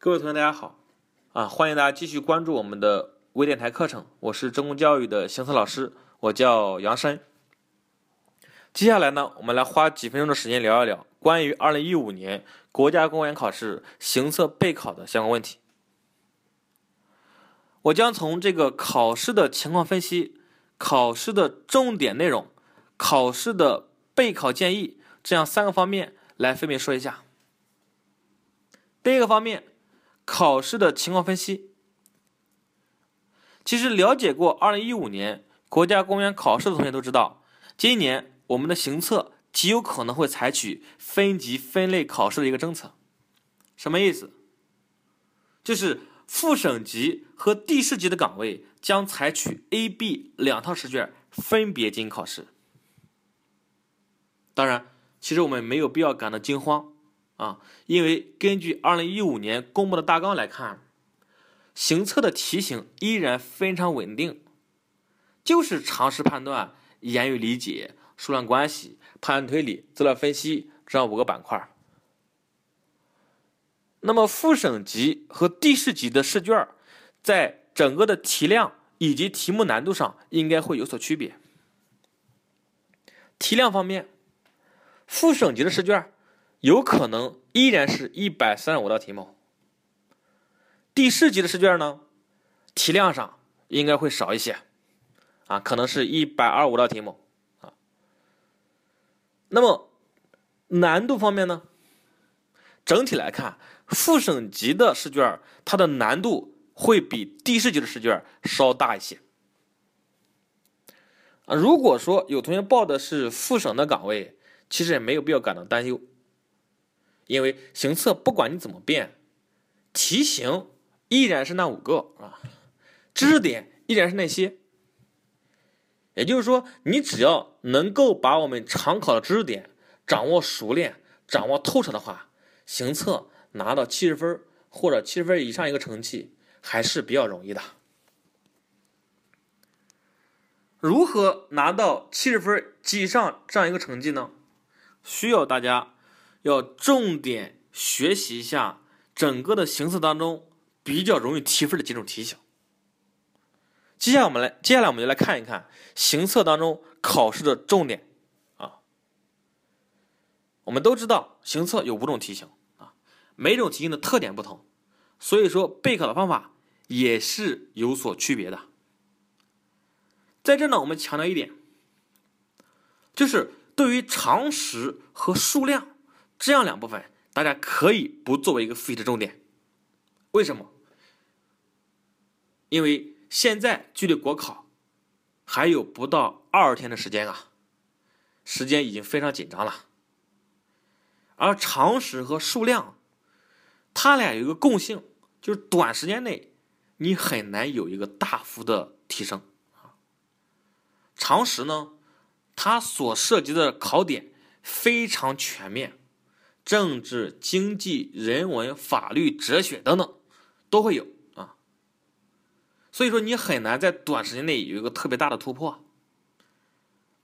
各位同学，大家好！啊，欢迎大家继续关注我们的微电台课程。我是中公教育的行测老师，我叫杨申。接下来呢，我们来花几分钟的时间聊一聊关于二零一五年国家公务员考试行测备考的相关问题。我将从这个考试的情况分析、考试的重点内容、考试的备考建议这样三个方面来分别说一下。第一个方面，考试的情况分析。其实了解过二零一五年国家公务员考试的同学都知道，今年我们的行测极有可能会采取分级分类考试的一个政策。什么意思？就是副省级和地市级的岗位将采取 A、B 两套试卷分别进行考试。当然，其实我们没有必要感到惊慌。啊，因为根据二零一五年公布的大纲来看，行测的题型依然非常稳定，就是常识判断、言语理解、数量关系、判断推理、资料分析这样五个板块。那么副省级和地市级的试卷，在整个的题量以及题目难度上应该会有所区别。题量方面，副省级的试卷。有可能依然是一百三十五道题目。地市级的试卷呢，题量上应该会少一些，啊，可能是一百二十五道题目，啊。那么难度方面呢，整体来看，副省级的试卷它的难度会比地市级的试卷稍大一些。啊，如果说有同学报的是副省的岗位，其实也没有必要感到担忧。因为行测不管你怎么变，题型依然是那五个啊，知识点依然是那些。也就是说，你只要能够把我们常考的知识点掌握熟练、掌握透彻的话，行测拿到七十分或者七十分以上一个成绩还是比较容易的。如何拿到七十分及以上这样一个成绩呢？需要大家。要重点学习一下整个的行测当中比较容易提分的几种题型。接下来我们来，接下来我们就来看一看行测当中考试的重点啊。我们都知道行测有五种题型啊，每种题型的特点不同，所以说备考的方法也是有所区别的。在这呢，我们强调一点，就是对于常识和数量。这样两部分，大家可以不作为一个复习的重点。为什么？因为现在距离国考还有不到二十天的时间啊，时间已经非常紧张了。而常识和数量，它俩有一个共性，就是短时间内你很难有一个大幅的提升。常识呢，它所涉及的考点非常全面。政治、经济、人文、法律、哲学等等都会有啊，所以说你很难在短时间内有一个特别大的突破。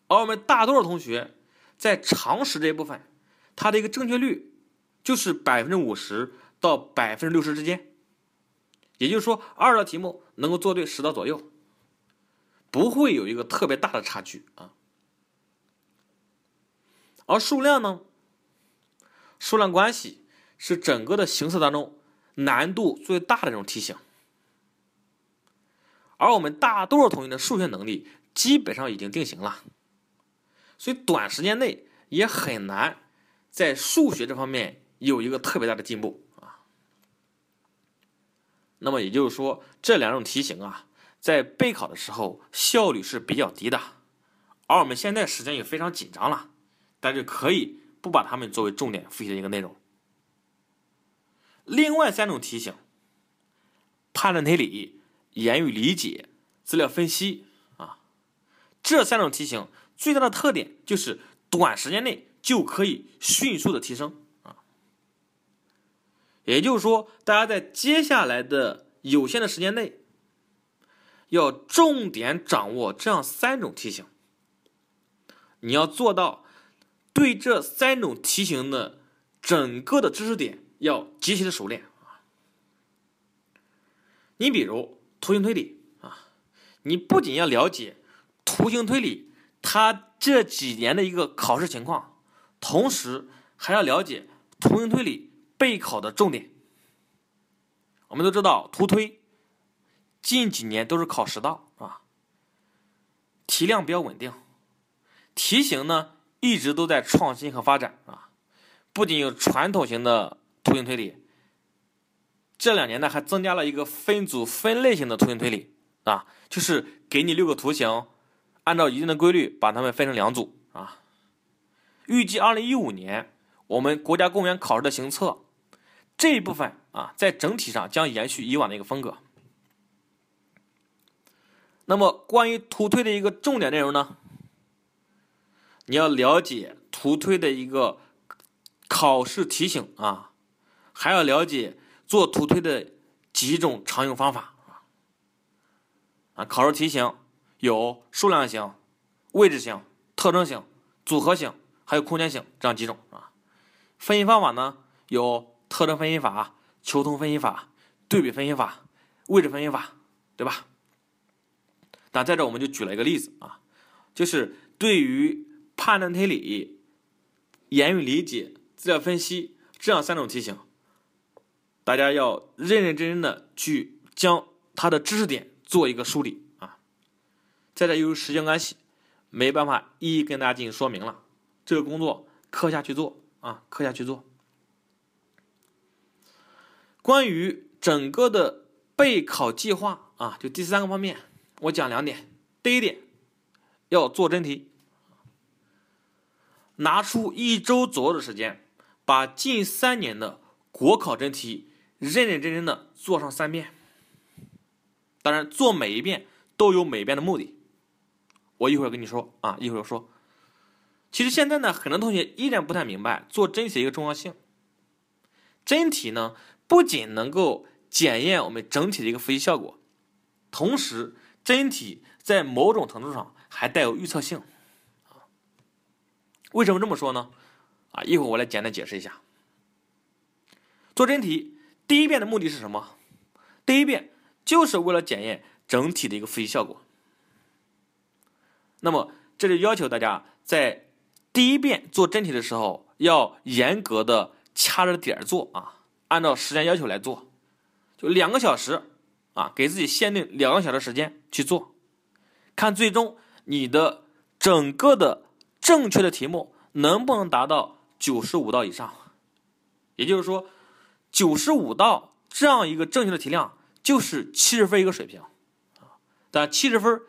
而我们大多数同学在常识这一部分，它的一个正确率就是百分之五十到百分之六十之间，也就是说二道题目能够做对十道左右，不会有一个特别大的差距啊。而数量呢？数量关系是整个的形式当中难度最大的这种题型，而我们大多数同学的数学能力基本上已经定型了，所以短时间内也很难在数学这方面有一个特别大的进步啊。那么也就是说，这两种题型啊，在备考的时候效率是比较低的，而我们现在时间也非常紧张了，但是可以。不把它们作为重点复习的一个内容。另外三种题型，判断推理、言语理解、资料分析啊，这三种题型最大的特点就是短时间内就可以迅速的提升啊。也就是说，大家在接下来的有限的时间内，要重点掌握这样三种题型，你要做到。对这三种题型的整个的知识点要极其的熟练啊！你比如图形推理啊，你不仅要了解图形推理它这几年的一个考试情况，同时还要了解图形推理备考的重点。我们都知道图推近几年都是考十道啊，题量比较稳定，题型呢一直都在创新和发展啊，不仅有传统型的图形推理。这两年呢，还增加了一个分组分类型的图形推理啊，就是给你六个图形，按照一定的规律把它们分成两组啊。预计二零一五年我们国家公务员考试的行测这一部分啊，在整体上将延续以往的一个风格。那么关于图推的一个重点内容呢，你要了解图推的一个考试题型啊，还要了解。做图推的几种常用方法啊，考试题型有数量型、位置型、特征型、组合型，还有空间型这样几种啊。分析方法呢有特征分析法、求同分析法、对比分析法、位置分析法，对吧？那在这我们就举了一个例子啊，就是对于判断推理、言语理解、资料分析这样三种题型。大家要认认真真的去将它的知识点做一个梳理啊，在这由于时间关系，没办法一一跟大家进行说明了。这个工作课下去做啊，课下去做。关于整个的备考计划啊，就第三个方面，我讲两点。第一点，要做真题，拿出一周左右的时间，把近三年的国考真题。认认真真的做上三遍，当然做每一遍都有每一遍的目的。我一会儿跟你说啊，一会儿说。其实现在呢，很多同学依然不太明白做真题的一个重要性。真题呢，不仅能够检验我们整体的一个复习效果，同时真题在某种程度上还带有预测性。为什么这么说呢？啊，一会儿我来简单解释一下。做真题。第一遍的目的是什么？第一遍就是为了检验整体的一个复习效果。那么这就要求大家在第一遍做真题的时候，要严格的掐着点儿做啊，按照时间要求来做，就两个小时啊，给自己限定两个小时时间去做，看最终你的整个的正确的题目能不能达到九十五道以上，也就是说。九十五道这样一个正确的题量，就是七十分一个水平啊。但七十分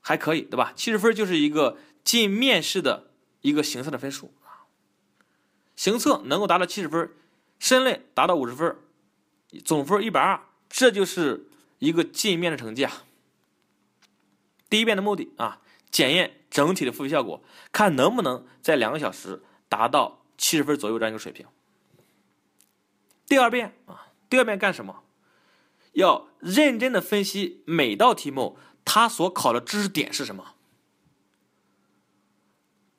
还可以，对吧？七十分就是一个进面试的一个行测的分数啊。行测能够达到七十分，申论达到五十分，总分一百二，这就是一个进面的成绩啊。第一遍的目的啊，检验整体的复习效果，看能不能在两个小时达到七十分左右这样一个水平。第二遍啊，第二遍干什么？要认真的分析每道题目，它所考的知识点是什么？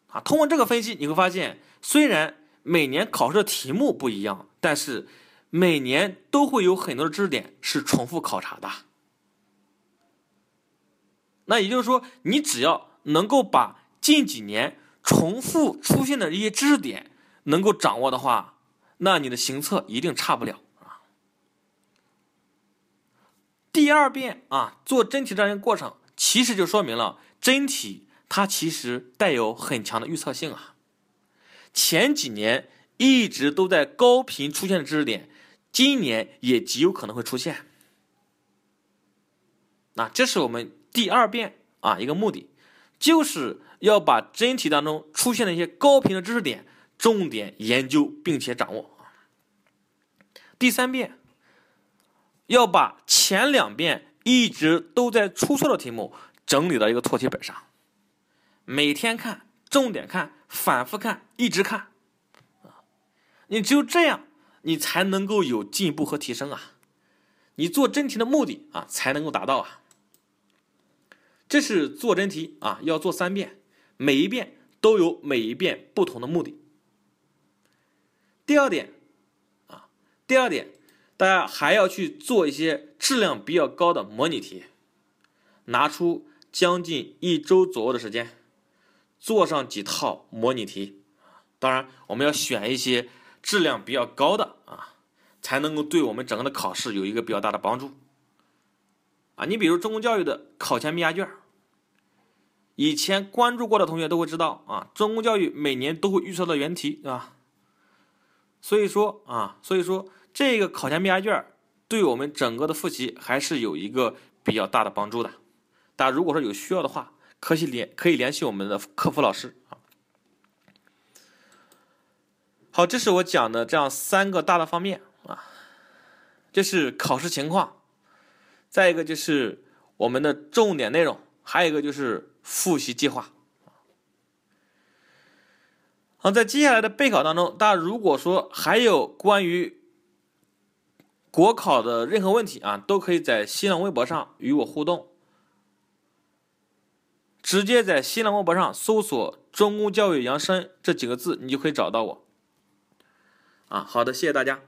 啊，通过这个分析，你会发现，虽然每年考试的题目不一样，但是每年都会有很多的知识点是重复考察的。那也就是说，你只要能够把近几年重复出现的一些知识点能够掌握的话。那你的行测一定差不了啊。第二遍啊，做真题这样一个过程，其实就说明了真题它其实带有很强的预测性啊。前几年一直都在高频出现的知识点，今年也极有可能会出现。那这是我们第二遍啊一个目的，就是要把真题当中出现的一些高频的知识点。重点研究并且掌握第三遍要把前两遍一直都在出错的题目整理到一个错题本上，每天看，重点看，反复看，一直看啊！你只有这样，你才能够有进步和提升啊！你做真题的目的啊，才能够达到啊！这是做真题啊，要做三遍，每一遍都有每一遍不同的目的。第二点，啊，第二点，大家还要去做一些质量比较高的模拟题，拿出将近一周左右的时间，做上几套模拟题。当然，我们要选一些质量比较高的啊，才能够对我们整个的考试有一个比较大的帮助。啊，你比如中公教育的考前密押卷，以前关注过的同学都会知道啊，中公教育每年都会预测到原题，对吧？所以说啊，所以说这个考前密押卷对我们整个的复习还是有一个比较大的帮助的。大家如果说有需要的话，可以联可以联系我们的客服老师啊。好，这是我讲的这样三个大的方面啊，这是考试情况，再一个就是我们的重点内容，还有一个就是复习计划。好，在接下来的备考当中，大家如果说还有关于国考的任何问题啊，都可以在新浪微博上与我互动，直接在新浪微博上搜索“中公教育杨生”这几个字，你就可以找到我。啊，好的，谢谢大家。